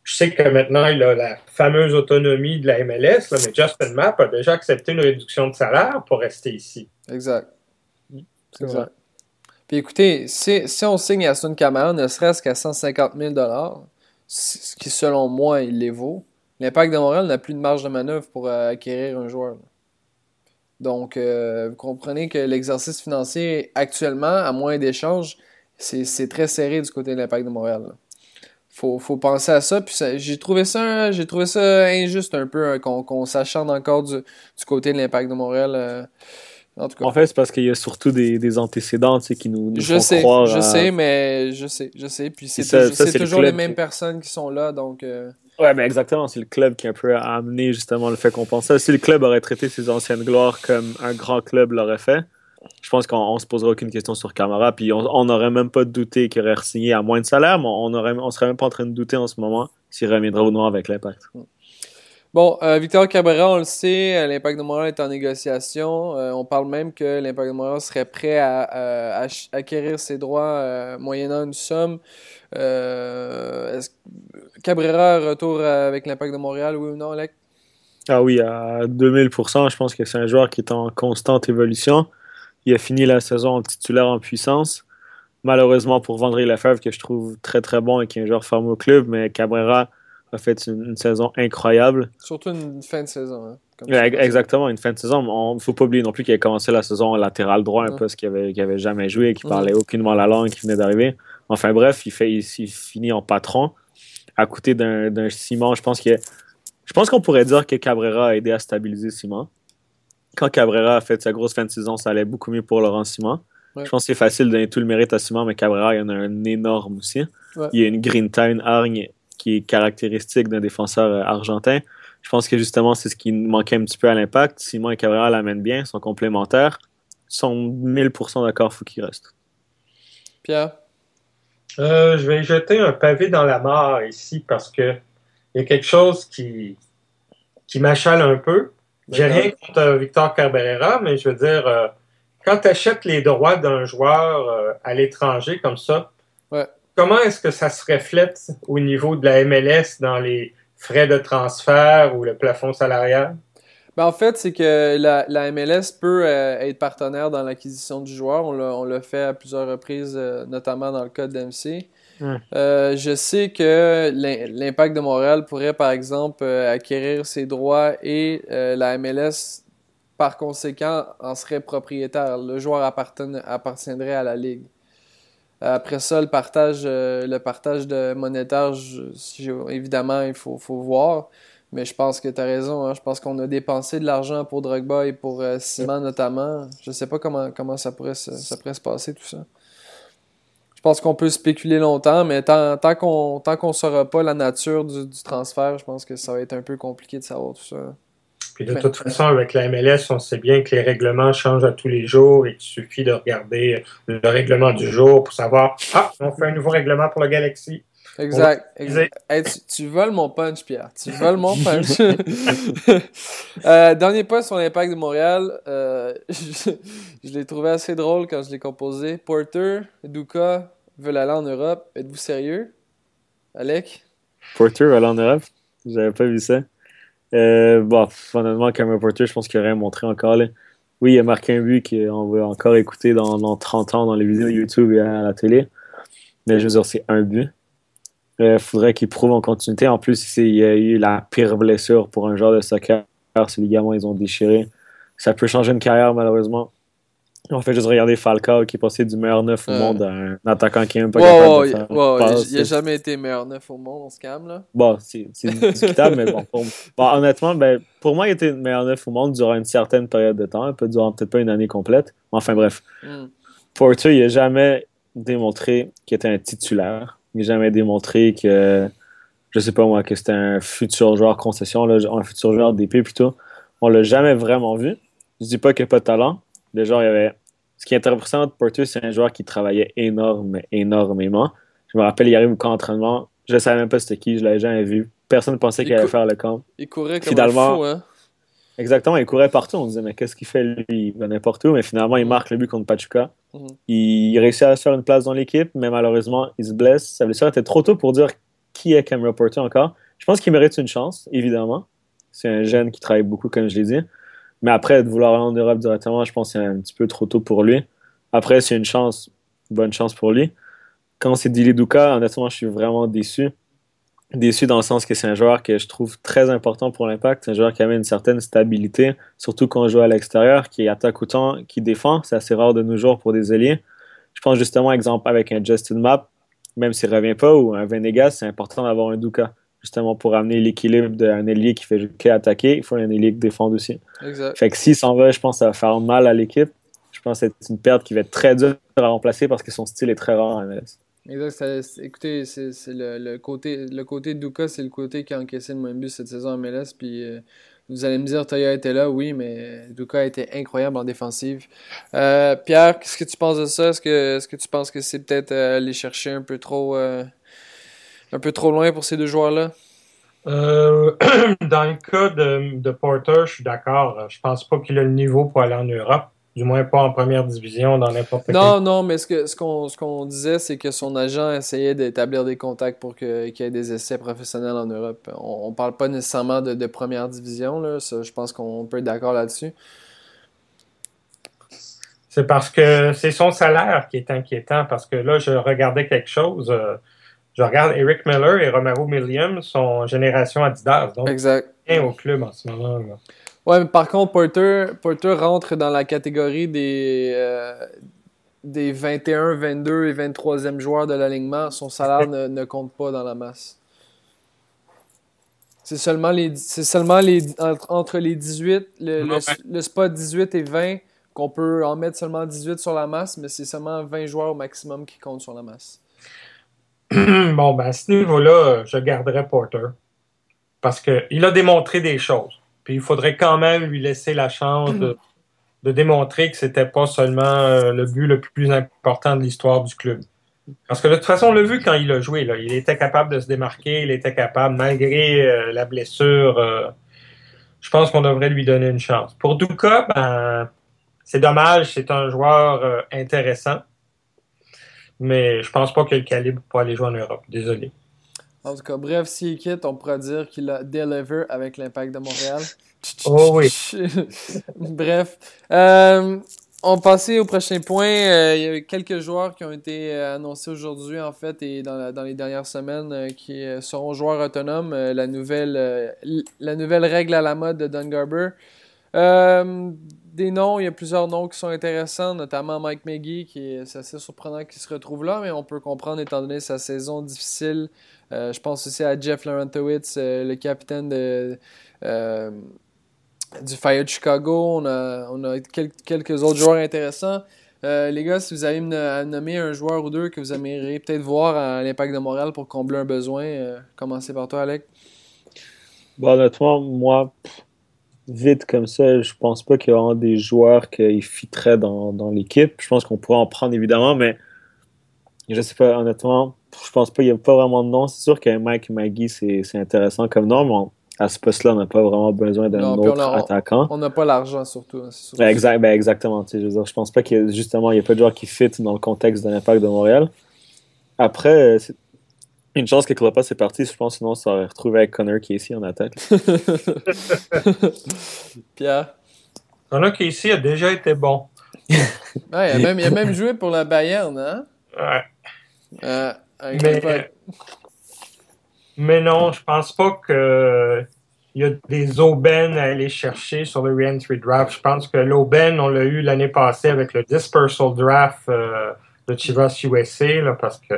je sais que maintenant, il a la fameuse autonomie de la MLS, mais Justin Mapp a déjà accepté une réduction de salaire pour rester ici. Exact. exact. Puis écoutez, si, on signe à Sun Camara, ne serait-ce qu'à 150 000 ce qui selon moi, il les vaut, l'Impact de Montréal n'a plus de marge de manœuvre pour euh, acquérir un joueur. Donc, euh, vous comprenez que l'exercice financier actuellement, à moins d'échanges, c'est très serré du côté de l'Impact de Montréal faut, faut penser à ça. Puis j'ai trouvé ça j'ai trouvé ça injuste un peu hein, qu'on s'acharne encore du, côté de l'impact de Montréal. Euh, en, tout cas. en fait, c'est parce qu'il y a surtout des, des antécédents qui nous, nous je font sais, croire. Je sais, mais je sais, je sais. Puis c'est toujours les mêmes personnes qui sont là, donc. Euh, ouais, mais exactement. C'est le club qui a un peu amené justement le fait qu'on pense ça. Si le club aurait traité ses anciennes gloires comme un grand club l'aurait fait, je pense qu'on se posera aucune question sur Camara. Puis on n'aurait même pas douté qu'il aurait signé à moins de salaire, mais on ne serait même pas en train de douter en ce moment s'il reviendra au noir avec l'impact. Bon, euh, Victor Cabrera, on le sait, euh, l'Impact de Montréal est en négociation. Euh, on parle même que l'Impact de Montréal serait prêt à, acquérir ses droits moyennant une somme. Est-ce Cabrera retour avec l'Impact de Montréal, oui ou non, Alec? Ah oui, à 2000%, je pense que c'est un joueur qui est en constante évolution. Il a fini la saison en titulaire en puissance. Malheureusement pour Vendry Lefebvre, que je trouve très très bon et qui est un joueur formé au club, mais Cabrera a fait une, saison incroyable. Surtout une fin de saison. Hein, exactement, une fin de saison. Il ne faut pas oublier non plus qu'il a commencé la saison latéral droit, un poste qu'il n'avait avait jamais joué, qui parlait aucunement la langue, qui venait d'arriver. Enfin bref, il, fait, il, finit en patron à côté d'un Simon. Je pense que je pense qu'on pourrait dire que Cabrera a aidé à stabiliser Simon. Quand Cabrera a fait sa grosse fin de saison, ça allait beaucoup mieux pour Laurent Simon. Je pense que c'est facile de donner tout le mérite à Simon, mais Cabrera, il y en a un énorme aussi. Il y a une green time hargne qui est caractéristique d'un défenseur euh, argentin. Je pense que justement, c'est ce qui manquait un petit peu à l'impact. Simon et Cabrera l'amènent bien, sont complémentaires. Ils sont 1000% d'accord, il faut qu'ils restent. Pierre? Euh, je vais jeter un pavé dans la mare ici parce que il y a quelque chose qui, qui m'achale un peu. J'ai rien contre euh, Victor Cabrera, mais je veux dire, quand tu achètes les droits d'un joueur à l'étranger comme ça, comment est-ce que ça se reflète au niveau de la MLS dans les frais de transfert ou le plafond salarial? Ben en fait, c'est que la, MLS peut euh, être partenaire dans l'acquisition du joueur. On l'a fait à plusieurs reprises, euh, notamment dans le cas d'MC. Euh, je sais que l'Impact de Montréal pourrait, par exemple, acquérir ses droits et la MLS, par conséquent, en serait propriétaire. Le joueur appartiendrait à la Ligue. Après ça, le partage, le partage de monétaire, évidemment, il faut, faut, voir. Mais je pense que tu as raison. Hein. Je pense qu'on a dépensé de l'argent pour Drogba et pour euh, Simon notamment. Je sais pas comment, comment ça, pourrait se, ça pourrait se passer tout ça. Je pense qu'on peut spéculer longtemps, mais tant, tant qu'on ne saura pas la nature du, du, transfert, je pense que ça va être un peu compliqué de savoir tout ça. Puis de toute façon, avec la MLS, on sait bien que les règlements changent à tous les jours et qu'il suffit de regarder le règlement du jour pour savoir Ah, on fait un nouveau règlement pour le Galaxy. Exact. tu, voles mon punch, Pierre. Tu voles mon punch. Euh, dernier point sur l'impact de Montréal. Euh, je, l'ai trouvé assez drôle quand je l'ai composé. Porter, Duka veulent aller en Europe. Êtes-vous sérieux? Alec? Porter veut aller en Europe? J'avais pas vu ça. Euh, bon, honnêtement, Cameron Porter, je pense qu'il aurait montré encore. Là. Oui, il a marqué un but qu'on va encore écouter dans, dans, 30 ans dans les vidéos YouTube et à la télé. Mais je veux dire, c'est un but. Il euh, faudrait qu'il prouve en continuité. En plus, il y a eu la pire blessure pour un joueur de soccer. Ces ligaments, ils ont déchiré. Ça peut changer une carrière, malheureusement. On fait juste regarder Falcao qui est passé du meilleur neuf au monde à un attaquant qui est même pas capable de faire Il n'a jamais été meilleur neuf au monde, on se calme là. Bon, c'est discutable, mais bon, honnêtement, ben, pour moi, il était meilleur neuf au monde durant une certaine période de temps, peut durant peut-être pas une année complète. Enfin bref. Mm. Porter, il n'a jamais démontré qu'il était un titulaire. Il n'a jamais démontré que, je sais pas moi, que c'était un futur joueur concession, là, un futur joueur d'épée plutôt. On l'a jamais vraiment vu. Je dis pas qu'il n'a pas de talent, il y avait. Ce qui est intéressant de Porter, c'est un joueur qui travaillait énorme, énormément. Je me rappelle, il arrive au camp d'entraînement. Je ne savais même pas c'était qui, je l'avais jamais vu. Personne ne pensait qu'il allait faire le camp. Il courait comme finalement, un fou, hein? Exactement, il courait partout. On disait, mais qu'est-ce qu'il fait lui? Il va n'importe où, mais finalement, il marque le but contre Pachuca. Mhm. Il réussit à se faire une place dans l'équipe, mais malheureusement, il se blesse. Sa blessure était trop tôt pour dire qui est Cameron Porter encore. Je pense qu'il mérite une chance, évidemment. C'est un jeune qui travaille beaucoup, comme je l'ai dit. Mais après, de vouloir aller en Europe directement, je pense que c'est un petit peu trop tôt pour lui. Après, c'est une chance, bonne chance pour lui. Quand c'est Dili Duka, honnêtement, je suis vraiment déçu. Déçu dans le sens que c'est un joueur que je trouve très important pour l'impact. C'est un joueur qui amène une certaine stabilité, surtout quand on joue à l'extérieur, qui attaque autant, qui défend. C'est assez rare de nos jours pour des alliés. Je pense justement, exemple, avec un Justin Map, même s'il ne revient pas, ou un Venegas, c'est important d'avoir un Duka justement pour amener l'équilibre d'un ailier qui fait que attaquer, il faut un ailier qui défende aussi. Exact. Fait que s'il s'en va, je pense que ça va faire mal à l'équipe. Je pense que c'est une perte qui va être très dure à remplacer parce que son style est très rare en MLS. Exact. écoutez, c'est le, côté le côté de Duka, c'est le côté qui a encaissé le même but cette saison en MLS. Puis euh, vous allez me dire, Toya était là, oui, mais Duka a été incroyable en défensive. Euh, Pierre, qu'est-ce que tu penses de ça? Est-ce que, tu penses que c'est peut-être euh, aller chercher un peu trop un peu trop loin pour ces deux joueurs-là? Euh, dans le cas de, de Porter, je suis d'accord. Je pense pas qu'il a le niveau pour aller en Europe. Du moins pas en première division, dans n'importe quel. Non, non, mais ce qu'on ce qu'on ce disait, c'est que son agent essayait d'établir des contacts pour qu'il y ait des essais professionnels en Europe. On, on parle pas nécessairement de, de première division, là. Ça, je pense qu'on peut être d'accord là-dessus. C'est parce que c'est son salaire qui est inquiétant. Parce que là, je regardais quelque chose. euh, je regarde Eric Miller et Romero Williams sont génération Adidas. Donc, Exact. bien au club en ce moment. là. Ouais, mais par contre, Porter, Porter rentre dans la catégorie des, euh, des 21, 22 et 23e joueurs de l'alignement. Son salaire ne, ne compte pas dans la masse. C'est seulement les, seulement les, entre, entre les 18, le, le, le spot 18 et 20, qu'on peut en mettre seulement 18 sur la masse, mais c'est seulement 20 joueurs au maximum qui comptent sur la masse. bon, ben, à ce niveau-là, euh, je garderais Porter. Parce qu'il a démontré des choses. Puis il faudrait quand même lui laisser la chance de, démontrer que c'était pas seulement euh, le but le plus important de l'histoire du club. Parce que de toute façon, on l'a vu quand il a joué. Il était capable de se démarquer, il était capable, malgré euh, la blessure. euh, je pense qu'on devrait lui donner une chance. Pour Duka, ben, c'est dommage, c'est un joueur intéressant. Mais je pense pas qu'il a le calibre pour aller jouer en Europe. Désolé. En tout cas, bref, s'il quitte, on pourra dire qu'il a deliver avec l'impact de Montréal. Oh oui. bref. Euh, on passait au prochain point. Euh, il y a eu quelques joueurs qui ont été euh, annoncés aujourd'hui, en fait, et dans, la- dans les dernières semaines, euh, qui seront joueurs autonomes. La, nouvelle, la nouvelle règle à la mode de Don Garber. Des noms, il y a plusieurs noms qui sont intéressants, notamment Mike Maggie, qui est assez surprenant qu'il se retrouve là, mais on peut comprendre étant donné sa saison difficile. Euh, je pense aussi à Jeff Laurentowitz, euh, le capitaine euh, du Fire de Chicago. On a, quelques autres joueurs intéressants. Les gars, si vous avez à nommer un joueur ou deux que vous aimeriez peut-être voir à l'Impact de Montréal pour combler un besoin, commencez par toi, Alec. Bon, honnêtement, moi, vite comme ça, je pense pas qu'il y a vraiment des joueurs qui fitteraient dans, l'équipe. Je pense qu'on pourrait en prendre évidemment, mais je sais pas, honnêtement, je pense pas qu'il y a pas vraiment de nom. C'est sûr que Mike Maggie, c'est c'est intéressant comme nom, mais on- à ce poste-là, on n'a pas vraiment besoin d'un on autre a- on- attaquant. On n'a pas l'argent surtout. hein, c'est Ben, exact, ben, exactement. tu sais, Je veux dire, je pense pas qu'il y a, justement, il n'y a pas de joueurs qui fit dans le contexte de l'impact de Montréal. Après, euh, c'est une chance que Klopas est parti, je pense, sinon on s'aurait retrouvé avec Connor Casey en attaque. Pierre? Connor Casey a déjà été bon. Ouais, il, a même, il a même joué pour la Bayern, hein? Ouais. Euh, avec Mais, mais non, je pense pas que il y a des aubaines à aller chercher sur le re-entry draft. Je pense que l'aubaine, on l'a eu l'année passée avec le dispersal draft euh, de Chivas USA, là, parce que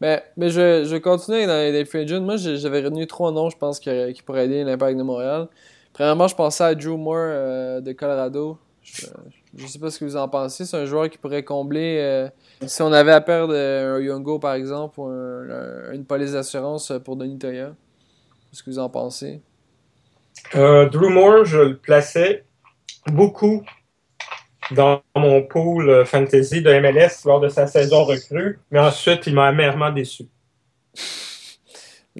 Mais, mais je, je vais continuer dans les, free agents. Moi, j'avais retenu trois noms, je pense, qui, qui pourraient aider l'impact de Montréal. Premièrement, je pensais à Drew Moore euh, de Colorado. Je, je sais pas ce que vous en pensez. C'est un joueur qui pourrait combler. euh, si on avait à perdre euh, un Yongo, par exemple, ou un- un- une police d'assurance pour Denis Toya. Qu'est-ce que vous en pensez? Euh, Drew Moore, je le plaçais beaucoup dans mon pool euh, fantasy de MLS lors de sa saison recrue, mais ensuite, il m'a amèrement déçu.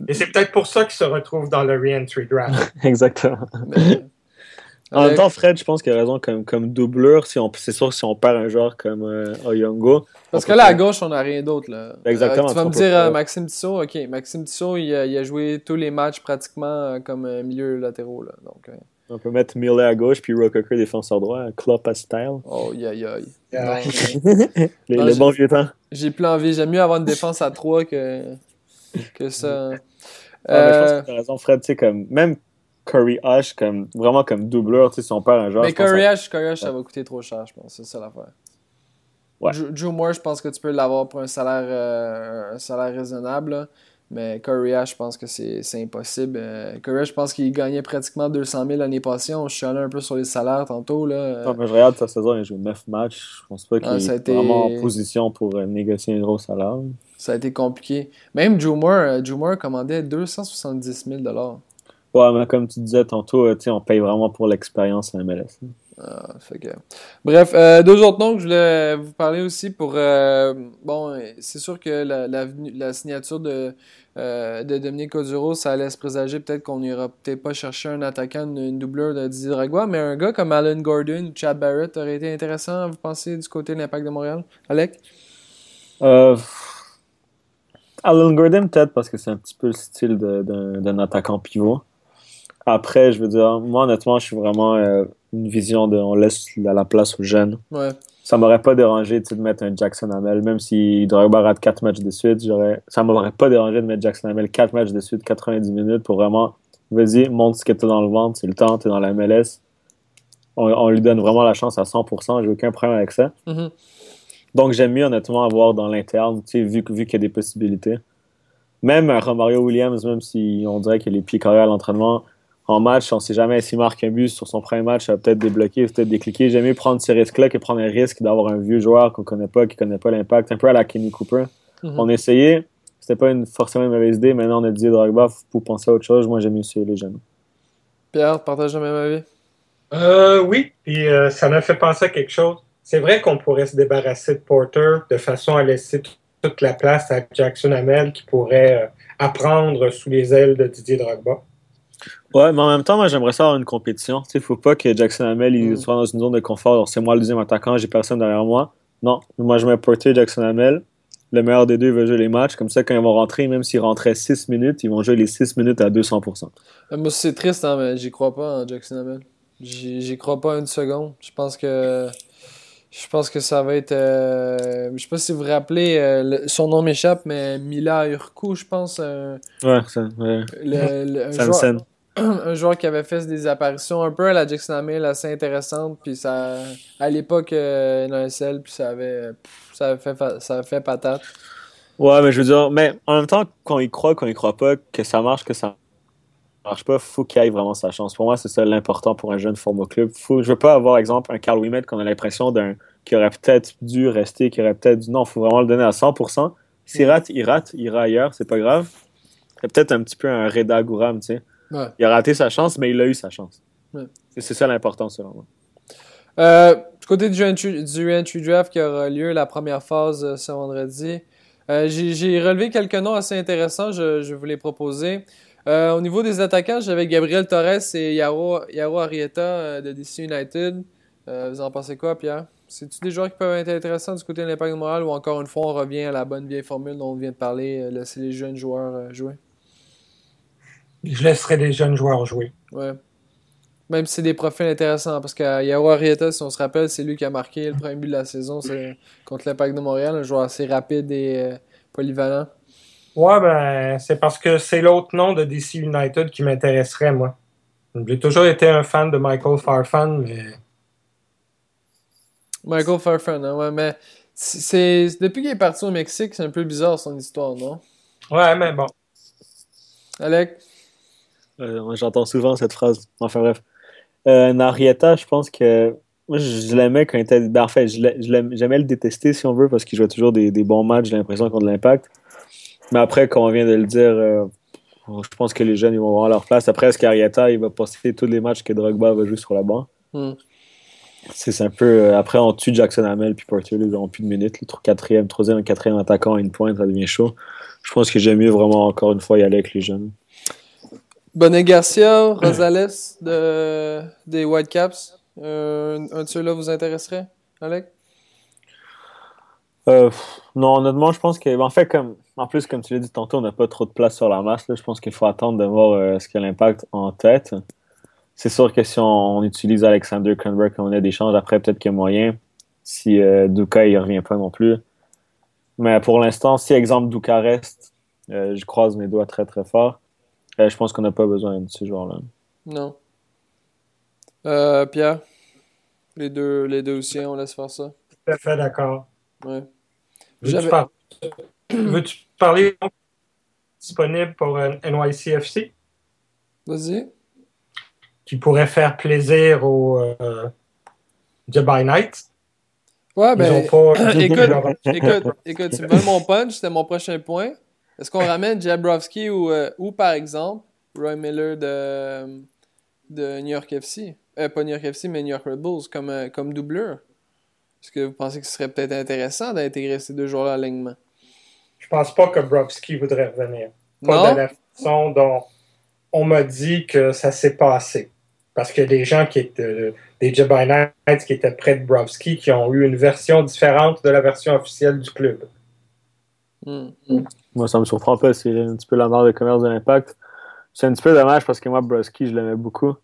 Et c'est peut-être pour ça qu'il se retrouve dans le re-entry draft. Exactement. Mais- En même temps, Fred, je pense qu'il a raison comme, comme doubleur. Si on, c'est sûr que si on perd un joueur comme euh, Oyongo. Parce que peut là, à gauche, on n'a rien d'autre. là. Exactement, Euh, tu vas me dire faire- euh, Maxime Tissot. Ok, Maxime Tissot, il a, il a joué tous les matchs pratiquement euh, comme euh, milieu latéraux. Là. Donc, euh, On peut mettre Millet à gauche, puis Rococker défenseur droit, Klopp à style. oh. Yeah. Non, les, Non, les j'ai- bons vieux temps. J'ai plus envie. J'aime mieux avoir une défense à 3 que, que ça. Ah, mais je pense Euh, que t'as raison, Fred. Tu sais, comme, même Curry Hush, comme, vraiment comme doubleur, tu sais, si on perd un joueur. mais Curry Ash, Curry Ash, ça va coûter trop cher, je pense. C'est ça l'affaire. Ouais. Drew, Moore, je pense que tu peux l'avoir pour un salaire, euh, un salaire raisonnable. là. Mais Curry Ash, je pense que c'est impossible. Euh, Curry Ash, je pense qu'il gagnait pratiquement 200 000 l'année passée. On chialait un peu sur les salaires tantôt. Là. Non, mais je regarde sa saison, il a joué 9 matchs. Je pense pas qu'il Ah, a est été- vraiment en position pour euh, négocier un gros salaire. Ça a été compliqué. Même Drew Moore, Drew Moore commandait 270 000 Ouais, mais comme tu disais tantôt, euh, on paye vraiment pour l'expérience à MLS. Ah, Bref, euh, deux autres noms que je voulais vous parler aussi pour. Euh, bon, c'est sûr que la, la, signature de, euh, de Dominique Coduro, ça laisse présager peut-être qu'on n'ira peut-être pas chercher un attaquant, une, doubleur de Didier Dragua, mais un gars comme Alan Gordon ou Chad Barrett aurait été intéressant, vous pensez, du côté de l'Impact de Montréal? Alec? Alan Gordon, peut-être parce que c'est un petit peu le style d'un attaquant pivot. Après, je veux dire, moi, honnêtement, je suis vraiment euh, une vision de on laisse la, la place aux jeunes. Ouais. Ça m'aurait pas dérangé de mettre un Jackson Hamel, même s'il Drogba rate 4 matchs de suite. Ça m'aurait pas dérangé de mettre Jackson Hamel 4 matchs de suite, 90 minutes pour vraiment, vas-y, montre ce que tu dans le ventre, c'est le temps, tu es dans la MLS. On, lui donne vraiment la chance à 100%, j'ai aucun problème avec ça. Mm-hmm. Donc j'aime mieux honnêtement avoir dans l'interne, vu, vu qu'il y a des possibilités. Même un Romario Williams, même si on dirait qu'il est pieds carrés à l'entraînement, en match, on ne sait jamais s'il marque un but sur son premier match, ça va peut-être débloquer, peut-être décliquer. J'aime mieux prendre ces risques-là que prendre un risque d'avoir un vieux joueur qu'on ne connaît pas, qui ne connaît pas l'impact, un peu à la Kenny Cooper. Mhm. On a essayé, c'était pas une, forcément une mauvaise idée. Maintenant, on a dit Drogba pour penser à autre chose. Moi, j'aime mieux essayer les jeunes. Pierre, partage le même avis? Euh, oui, puis euh, ça m'a fait penser à quelque chose. C'est vrai qu'on pourrait se débarrasser de Porter de façon à laisser toute la place à Jackson Hamel qui pourrait euh, apprendre sous les ailes de Didier Drogba. Ouais, mais en même temps, moi, j'aimerais ça avoir une compétition. Il ne faut pas que Jackson Hamel il mm. soit dans une zone de confort. C'est moi le deuxième attaquant, j'ai personne derrière moi. Non, moi, je mets Porter Jackson Hamel. Le meilleur des deux va jouer les matchs. Comme ça, quand ils vont rentrer, même s'ils rentraient 6 minutes, ils vont jouer les 6 minutes à 200%. Euh, moi, c'est triste, hein, mais j'y crois pas en Jackson Hamel. J'y crois pas une seconde. Je pense que. Je pense que ça va être. Euh, je sais pas si vous vous rappelez, euh, son nom m'échappe, mais Mila Urku, je pense. ouais, ça. Ouais. Le, le, un joueur qui avait fait des apparitions un peu à la Jackson Hamel assez intéressantes puis ça à l'époque euh, NSL puis ça avait ça avait fait ça fait patate. Ouais mais je veux dire mais en même temps quand il croit quand il croit pas que ça marche que ça marche pas faut qu'il aille vraiment sa chance. Pour moi c'est ça l'important pour un jeune format club. Faut je veux pas avoir exemple un Carl Wimet qu'on a l'impression d'un qui aurait peut-être dû rester qui aurait peut-être dû non faut vraiment le donner à 100% s'il rate il rate il ira ailleurs c'est pas grave. C'est peut-être un petit peu un Reda Gouram tu sais il a raté sa chance, mais il a eu sa chance. C'est ça l'important, selon moi. Euh, du côté du entry, draft qui aura lieu, la première phase euh, ce vendredi, euh, j'ai relevé quelques noms assez intéressants, je, je vous les proposer. au niveau des attaquants, j'avais Gabriel Torres et Yaro, Yaro Arrieta de DC United. vous en pensez quoi, Pierre? C'est-tu des joueurs qui peuvent être intéressants du côté de l'impact moral ou encore une fois on revient à la bonne vieille formule dont on vient de parler, laisser les jeunes joueurs jouer? Je laisserai des jeunes joueurs jouer. Ouais. Même si c'est des profils intéressants, parce qu'à Yao Arrieta, si on se rappelle, c'est lui qui a marqué le premier but de la saison contre l'Impact de Montréal, un joueur assez rapide et euh, polyvalent. Ouais, ben, c'est parce que c'est l'autre nom de DC United qui m'intéresserait, moi. J'ai toujours été un fan de Michael Farfan, mais. Michael Farfan, hein, ouais, mais c'est depuis qu'il est parti au Mexique, c'est un peu bizarre son histoire, non? Ouais, mais bon. Alec? Euh, j'entends souvent cette phrase. Enfin bref. Euh, Narieta, je pense que. Moi, je, l'aimais quand il était. Ben, en fait, j'aimais le détester si on veut parce qu'il jouait toujours des, bons matchs, j'ai l'impression, contre l'impact. Mais après, comme on vient de le dire, euh, je pense que les jeunes ils vont avoir leur place. Après, est-ce qu'Arieta il va passer tous les matchs que Drogba va jouer sur la banc? Hmm. C'est un peu. après, on tue Jackson Hamel puis Porter, ils n'auront plus de minutes. Le quatrième, troisième, quatrième attaquant à une pointe, ça devient chaud. Je pense que j'aime mieux vraiment encore une fois y aller avec les jeunes. Bonnet Garcia, Rosales de, des Whitecaps. Euh, un de ceux-là vous intéresserait, Alec? Euh, non, honnêtement, je pense que, en fait, comme, en plus, comme tu l'as dit tantôt, on n'a pas trop de place sur la masse. Là. Je pense qu'il faut attendre de voir euh, ce qu'il a l'impact en tête. C'est sûr que si on, utilise Alexander Kronberg comme on a d'échange, après, peut-être qu'il y a moyen. Si euh, Duka, il revient pas non plus. Mais pour l'instant, si, exemple, Duka reste, je croise mes doigts très, très fort. Euh, je pense qu'on n'a pas besoin de ce genre-là. Non. Euh, Pierre, les deux, les deux aussi, on laisse faire ça. Tout à fait d'accord. Ouais. Veux-tu, par... Veux-tu parler disponible pour NYCFC? Vas-y. Qui pourrait faire plaisir aux euh, Dubai Knights. Ouais, ben, écoute, écoute, écoute, tu me donnes mon punch, c'était mon prochain point. Est-ce qu'on ramène Jabrowski ou, euh, ou, par exemple, Roy Miller de, de New York FC. Euh, pas New York FC, mais New York Red Bulls comme, euh, comme doubleur. Est-ce que vous pensez que ce serait peut-être intéressant d'intégrer ces deux joueurs-là à l'alignement? Je pense pas que Brovski voudrait revenir. Pas de la façon dont on m'a dit que ça s'est passé. Parce qu'il y a des gens qui étaient, des Knights qui étaient près de Brovski qui ont eu une version différente de la version officielle du club. Hmm. Moi, ça me surprend pas. C'est un petit peu la mort de commerce de l'impact. C'est un petit peu dommage parce que moi, Broski, je l'aimais beaucoup.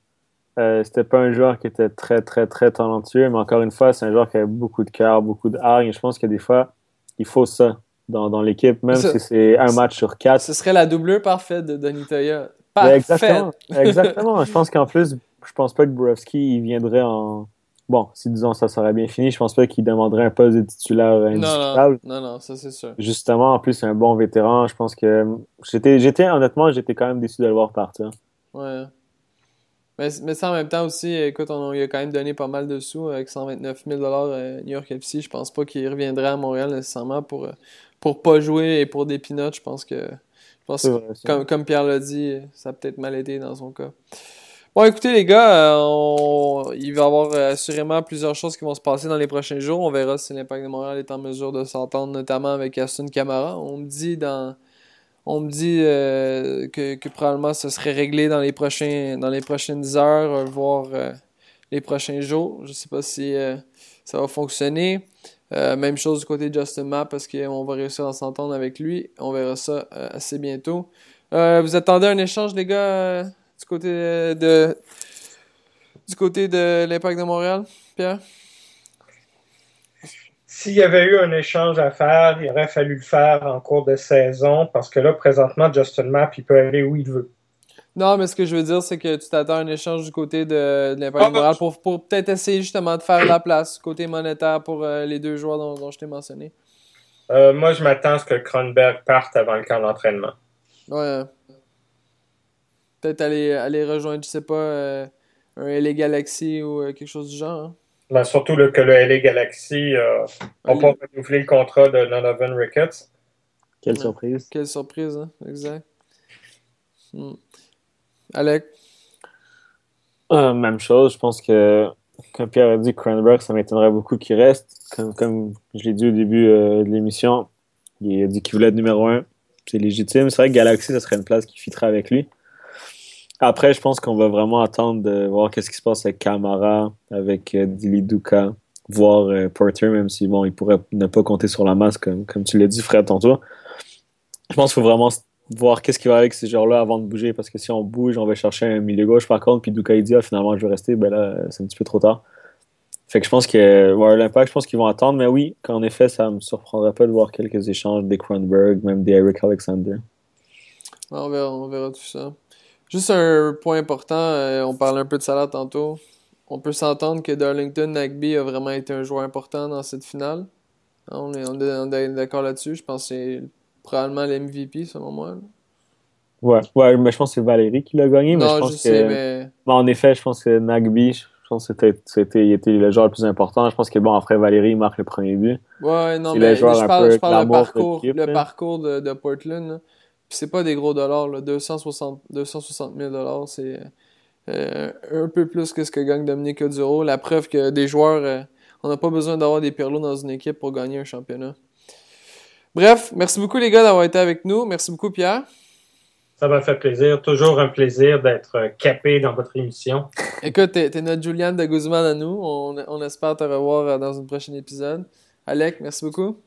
Euh, c'était pas un joueur qui était très, très, très talentueux, mais encore une fois, c'est un joueur qui avait beaucoup de cœur, beaucoup de hargne. Je pense que des fois, il faut ça dans, dans l'équipe, même si c'est un match sur quatre. Ce serait la doublure parfaite de Denis Toya. Exactement. exactement. je pense qu'en plus, je pense pas que Borowski viendrait en. Bon, si disons ça serait bien fini, je pense pas qu'il demanderait un poste de titulaire indiscutable. Non, non, non, ça c'est sûr. Justement, en plus, c'est un bon vétéran. Je pense que. J'étais, j'étais honnêtement, j'étais quand même déçu de le voir partir. Ouais. Mais, mais ça en même temps aussi, écoute, on, il a quand même donné pas mal de sous avec 129 000 à New York FC. Je pense pas qu'il reviendrait à Montréal nécessairement pour, euh, pour pas jouer et pour des peanuts. Je pense que. Je pense comme, comme Pierre l'a dit, ça a peut-être mal été dans son cas. Bon, écoutez, les gars, euh, il va y avoir euh, assurément plusieurs choses qui vont se passer dans les prochains jours. On verra si l'Impact de Montréal est en mesure de s'entendre, notamment avec Aston Camara. On me dit euh, que, probablement ce serait réglé dans les, prochains, dans les prochaines heures, voire les prochains jours. Je ne sais pas si ça va fonctionner. même chose du côté de Justin Mapp parce qu'on va réussir à s'entendre avec lui. On verra ça assez bientôt. vous attendez un échange, les gars, du côté de du côté de l'Impact de Montréal, Pierre? S'il y avait eu un échange à faire, il aurait fallu le faire en cours de saison parce que là, présentement, Justin Mapp, il peut aller où il veut. Non, mais ce que je veux dire, c'est que tu t'attends un échange du côté de, l'Impact de Montréal pour, peut-être essayer justement de faire la place, côté monétaire, pour euh, les deux joueurs dont, je t'ai mentionné. Euh, moi, je m'attends à ce que Kronberg parte avant le camp d'entraînement. Ouais. Peut-être aller, aller rejoindre, je sais pas, euh, un LA Galaxy ou euh, quelque chose du genre. Hein. Ben, surtout que le LA Galaxy euh, n'a pas renouvelé le contrat de Donovan Ricketts. Quelle surprise. Quelle surprise, hein? exact. Hmm. Alec? même chose, je pense que, comme Pierre a dit, Cranberg, ça m'étonnerait beaucoup qu'il reste. Comme, comme je l'ai dit au début de l'émission, il a dit qu'il voulait être numéro un. C'est légitime. C'est vrai que Galaxy, ça serait une place qui fitterait avec lui. Après, je pense qu'on va vraiment attendre de voir qu'est-ce qui se passe avec Camara, avec euh, Dili Duka, voir euh, Porter, même si bon, il pourrait ne pas compter sur la masse, comme, comme tu l'as dit, Fred, tantôt. Je pense qu'il faut vraiment voir qu'est-ce qui va avec ces joueurs-là avant de bouger, parce que si on bouge, on va chercher un milieu gauche par contre, puis Duka il dit ah, finalement je vais rester, ben là, c'est un petit peu trop tard. Fait que je pense que l'impact, je pense qu'ils vont attendre, mais oui, qu'en effet, ça me surprendrait pas de voir quelques échanges des Kronberg, même des Eric Alexander. On verra, on verra tout ça. Juste un point important, euh, on parlait un peu de salaire tantôt. On peut s'entendre que Darlington Nagby a vraiment été un joueur important dans cette finale. Hein, on est, on est, d'accord là-dessus. Je pense que c'est probablement l'MVP selon moi. Ouais, ouais, mais je pense que c'est Valérie qui l'a gagné. Mais je pense que, mais... en effet, je pense que Nagby, je pense que c'était, il était le joueur le plus important. Je pense que bon, après Valérie, il marque le premier but. Ouais, non, mais je parle, je parle le parcours, le parcours de, de Portland c'est pas des gros dollars, là. 260, 260 000 dollars, c'est euh, un peu plus que ce que gagne Dominique Oduro. La preuve que des joueurs, euh, on n'a pas besoin d'avoir des perlos dans une équipe pour gagner un championnat. Bref, merci beaucoup les gars d'avoir été avec nous. Merci beaucoup Pierre. Ça m'a fait plaisir. Toujours un plaisir d'être euh, capé dans votre émission. Écoute, t'es, es notre Juliane de Guzman à nous. On, on espère te revoir dans un prochain épisode. Alec, merci beaucoup.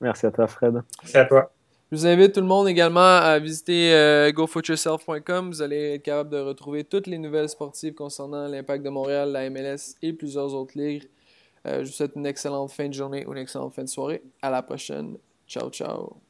Merci à toi, Fred. Merci à toi. Je vous invite tout le monde également à visiter euh, gofootyourself.com. Vous allez être capable de retrouver toutes les nouvelles sportives concernant l'Impact de Montréal, la MLS et plusieurs autres ligues. Euh, je vous souhaite une excellente fin de journée ou une excellente fin de soirée. À la prochaine. Ciao, ciao.